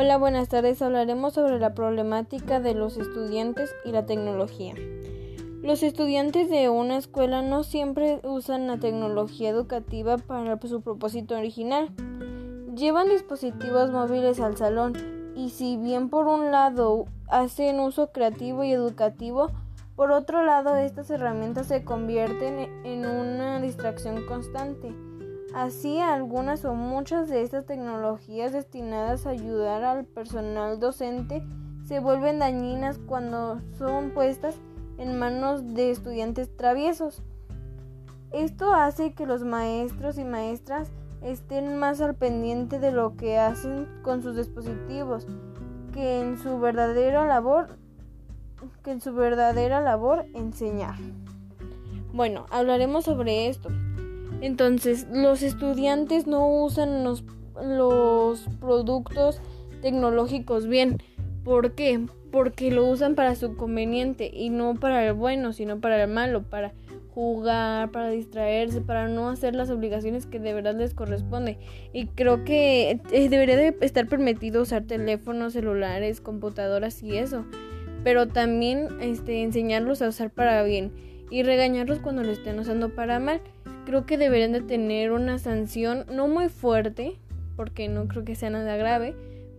Hola, buenas tardes. Hablaremos sobre la problemática de los estudiantes y la tecnología. Los estudiantes de una escuela no siempre usan la tecnología educativa para su propósito original. Llevan dispositivos móviles al salón y si bien por un lado hacen uso creativo y educativo, por otro lado estas herramientas se convierten en una distracción constante. Así, algunas o muchas de estas tecnologías destinadas a ayudar al personal docente se vuelven dañinas cuando son puestas en manos de estudiantes traviesos. Esto hace que los maestros y maestras estén más al pendiente de lo que hacen con sus dispositivos que en su verdadera labor que en su verdadera labor enseñar. Bueno, hablaremos sobre esto. Entonces, los estudiantes no usan los, los productos tecnológicos bien. ¿Por qué? Porque lo usan para su conveniente y no para el bueno, sino para el malo, para jugar, para distraerse, para no hacer las obligaciones que de verdad les corresponde. Y creo que eh, debería de estar permitido usar teléfonos, celulares, computadoras y eso. Pero también este, enseñarlos a usar para bien y regañarlos cuando lo estén usando para mal. Creo que deberían de tener una sanción no muy fuerte, porque no creo que sea nada grave,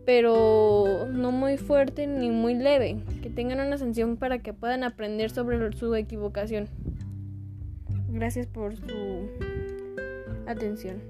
pero no muy fuerte ni muy leve, que tengan una sanción para que puedan aprender sobre su equivocación. Gracias por su atención.